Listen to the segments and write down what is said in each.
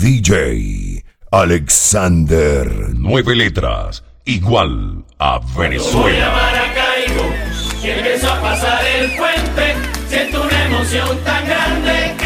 DJ Alexander. Nueve letras, igual a Venezuela. Maracaibo, si empieza a pasar el puente, siento una emoción tan grande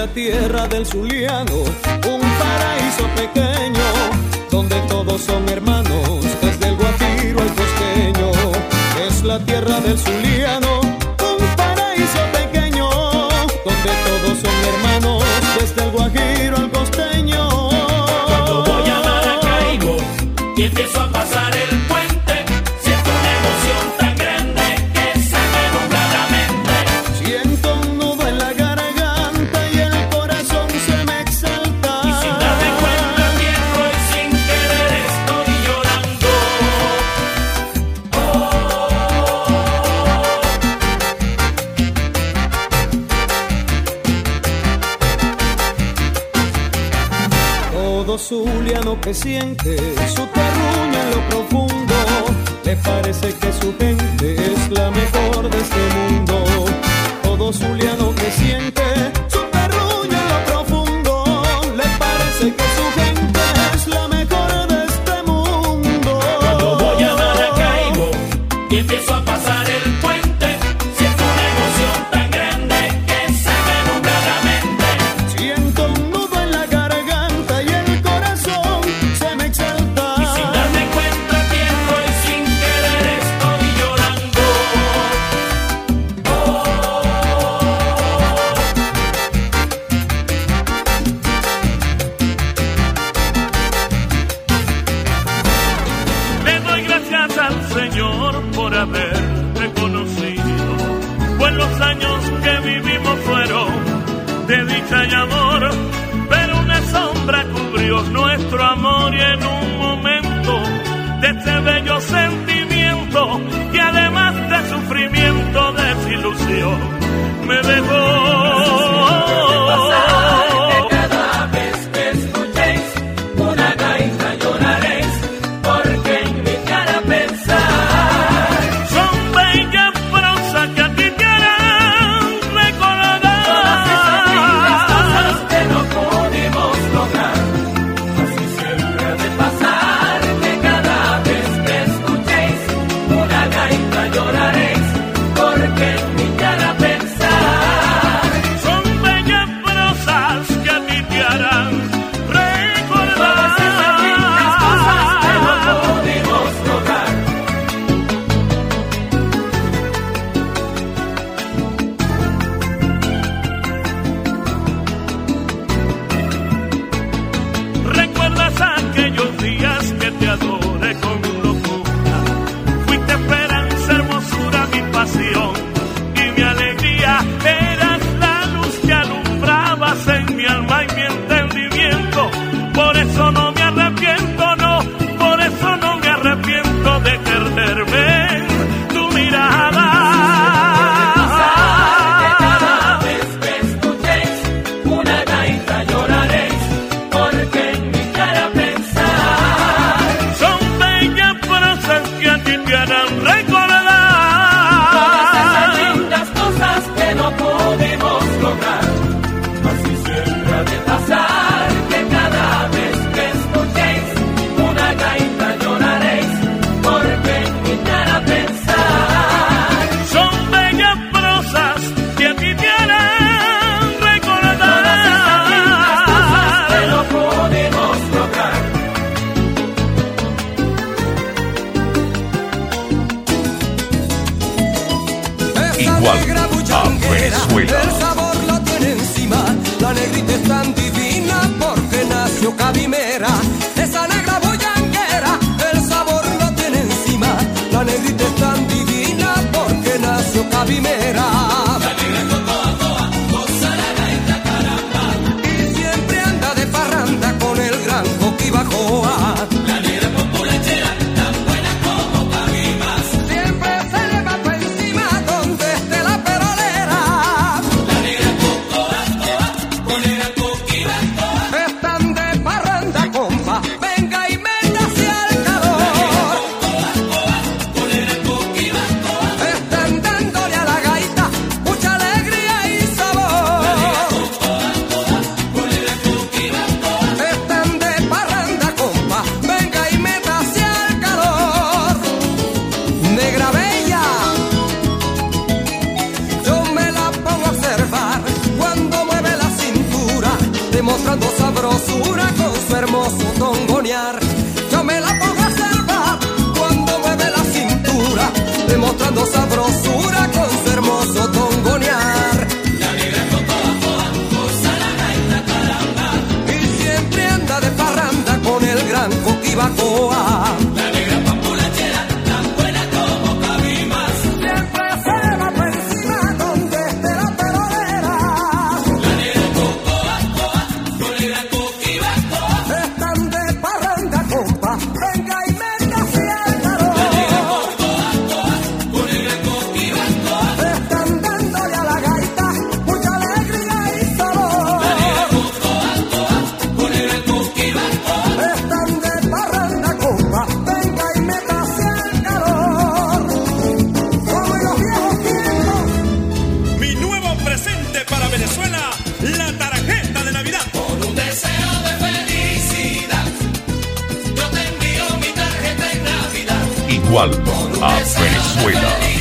la tierra del Zuliano, un paraíso pequeño, donde todos son hermanos, desde el guapiro al costeño. Es la tierra del Zuliano, un paraíso pequeño, donde todos son hermanos. que siguen sentimiento y además de sufrimiento, desilusión, me dejó. demostrando sabrosura con su hermoso tongonear. La negra con toda, toda, la gaita caramba. Y siempre anda de parranda con el gran coquibacoa. para Venezuela la tarjeta de Navidad. con un deseo de felicidad, yo te envío mi tarjeta en Navidad. Igual a Venezuela.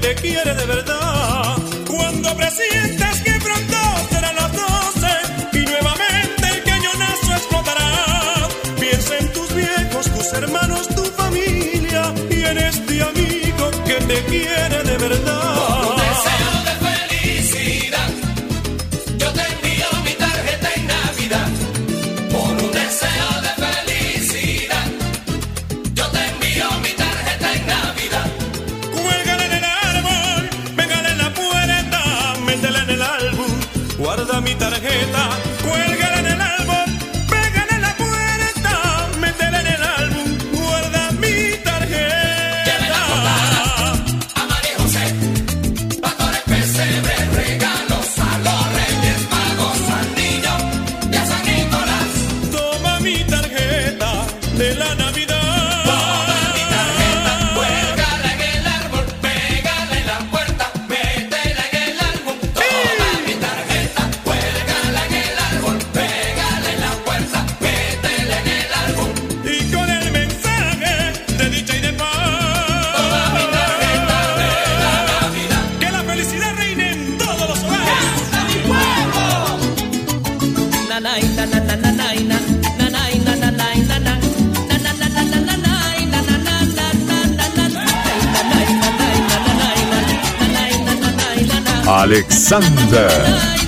te quiere de verdad. Cuando presientes que pronto serán las doce y nuevamente el cañonazo explotará. Piensa en tus viejos, tus hermanos, tu familia y en este amigo que te quiere. tarjeta Alexander.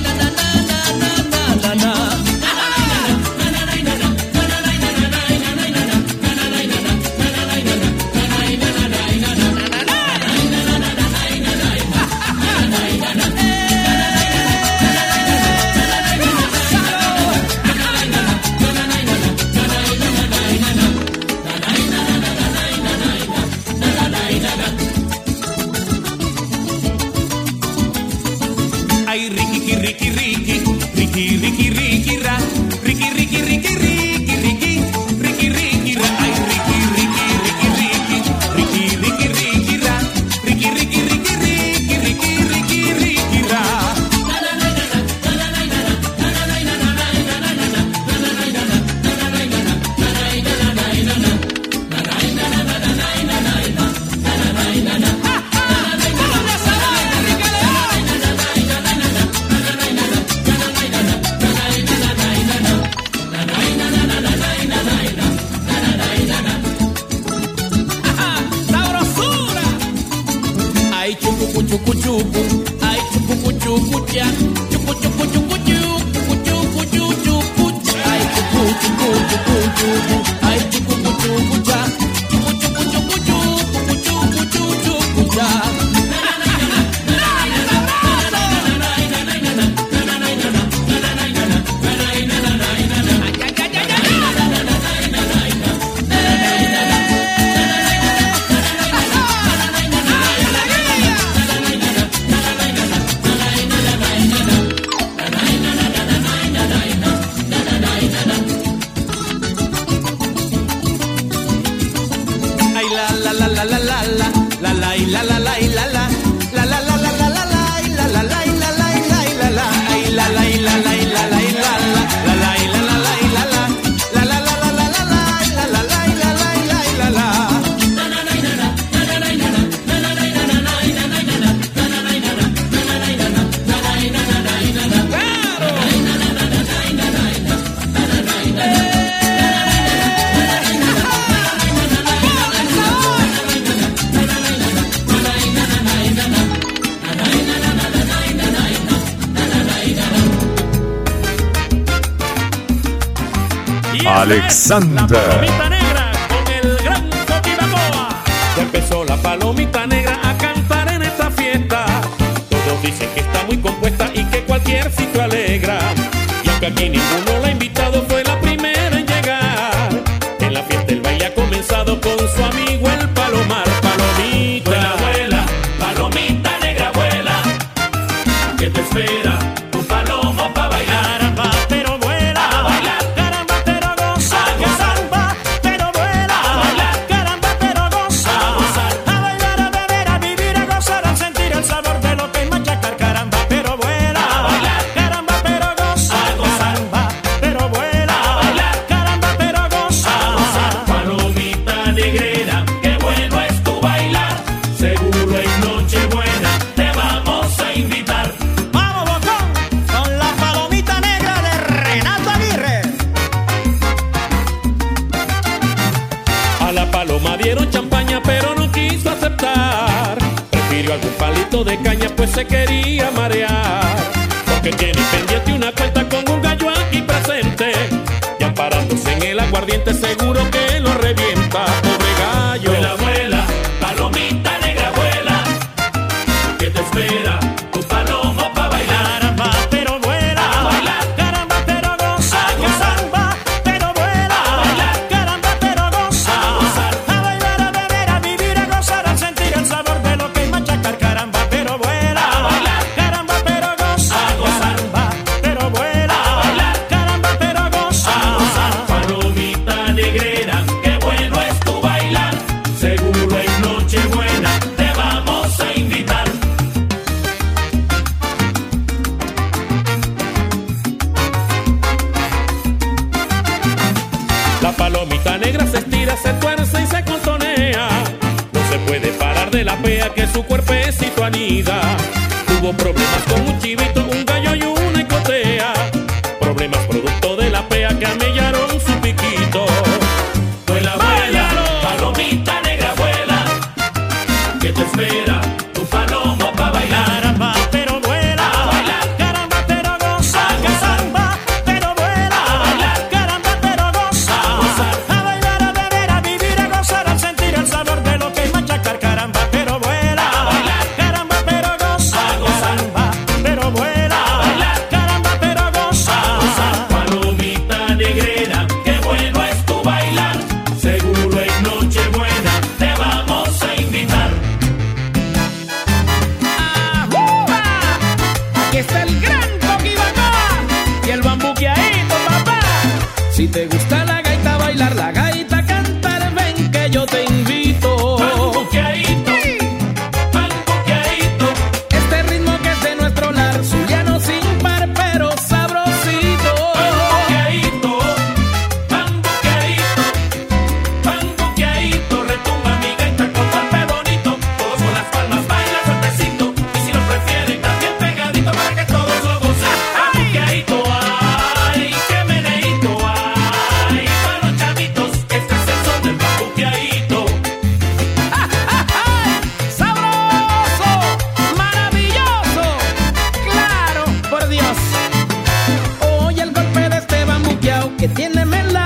escuchar. Alexandra. La palomita negra con el gran Toti Ya empezó la palomita negra a cantar en esta fiesta. Todos dicen que está muy compuesta y que cualquier sitio alegra. Y aunque aquí ninguno la invita. la pea que su cuerpecito anida. Tuvo problemas con está el gran Toki y el bambuqueadito, papá. Si te gusta que tiene melao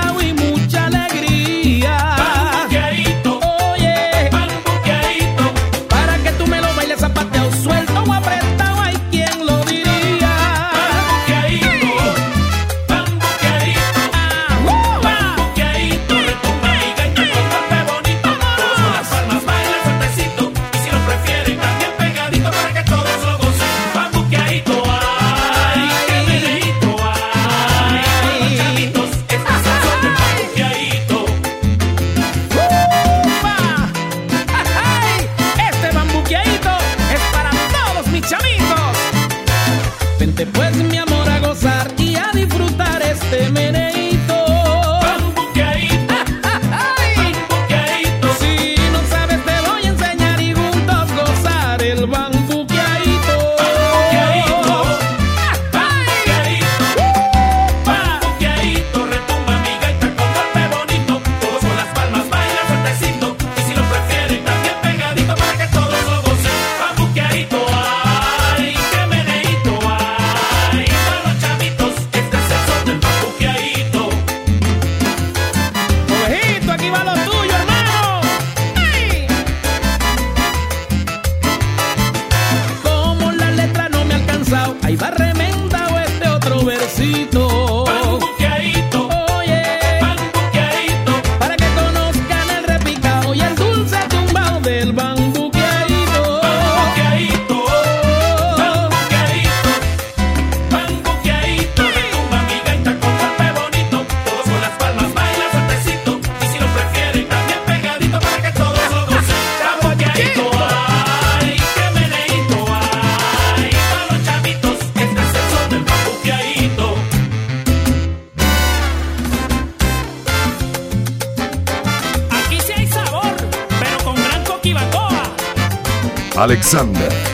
Alexander.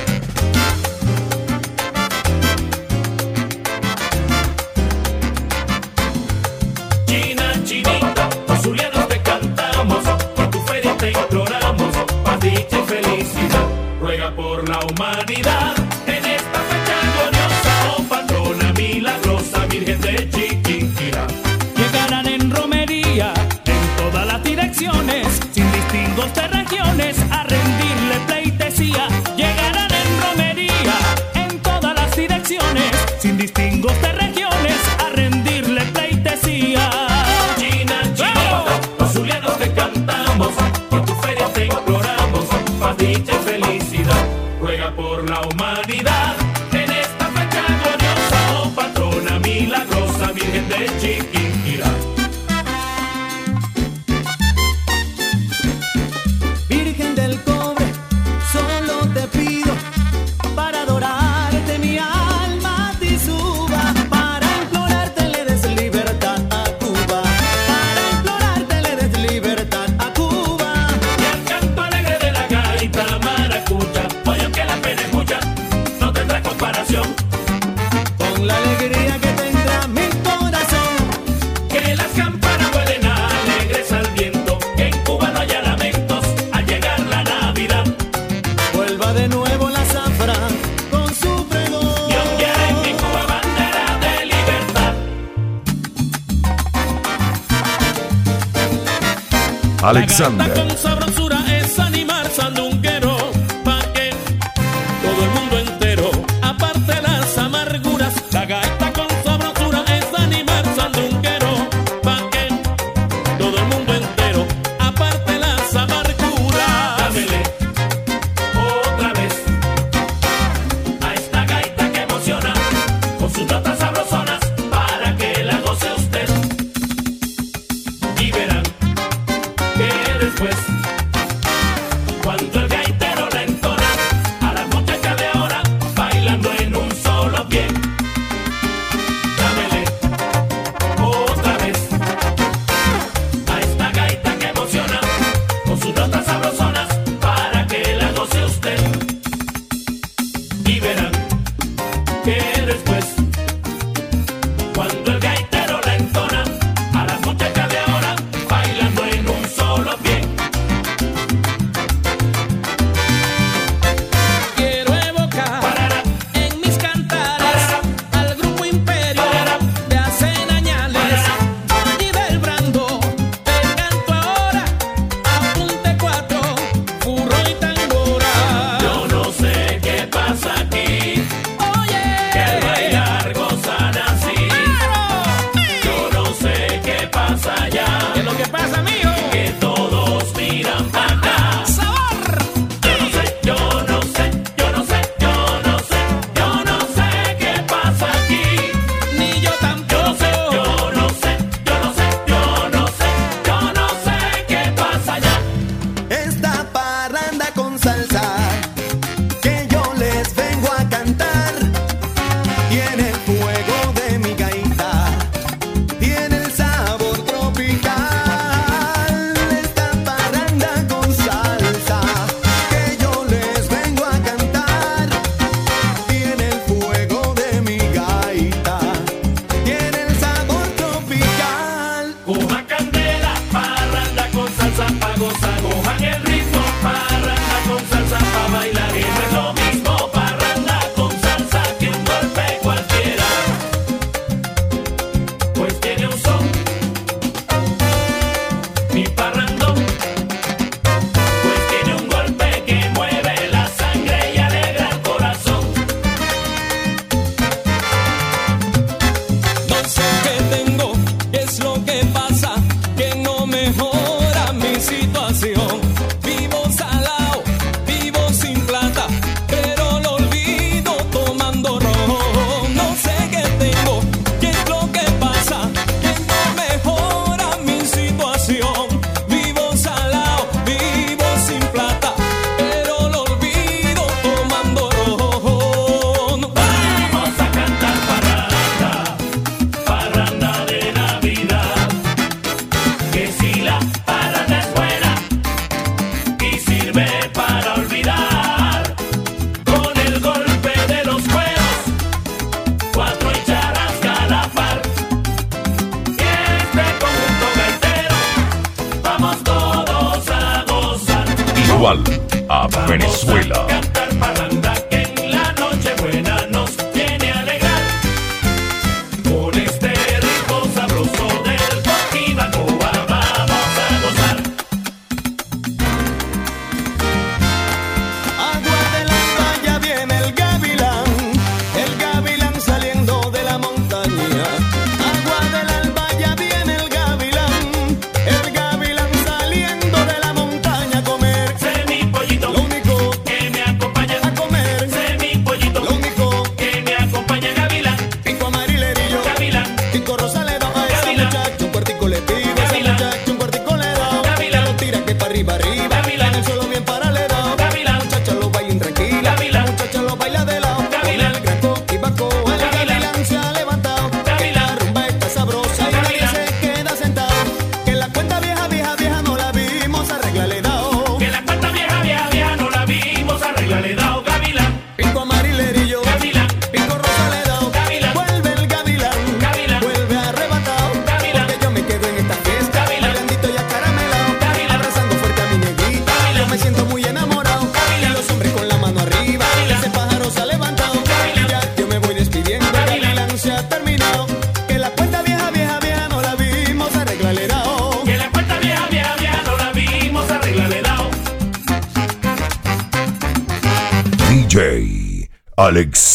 Alexander.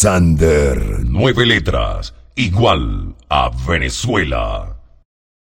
Alexander. Nueve letras, igual a Venezuela.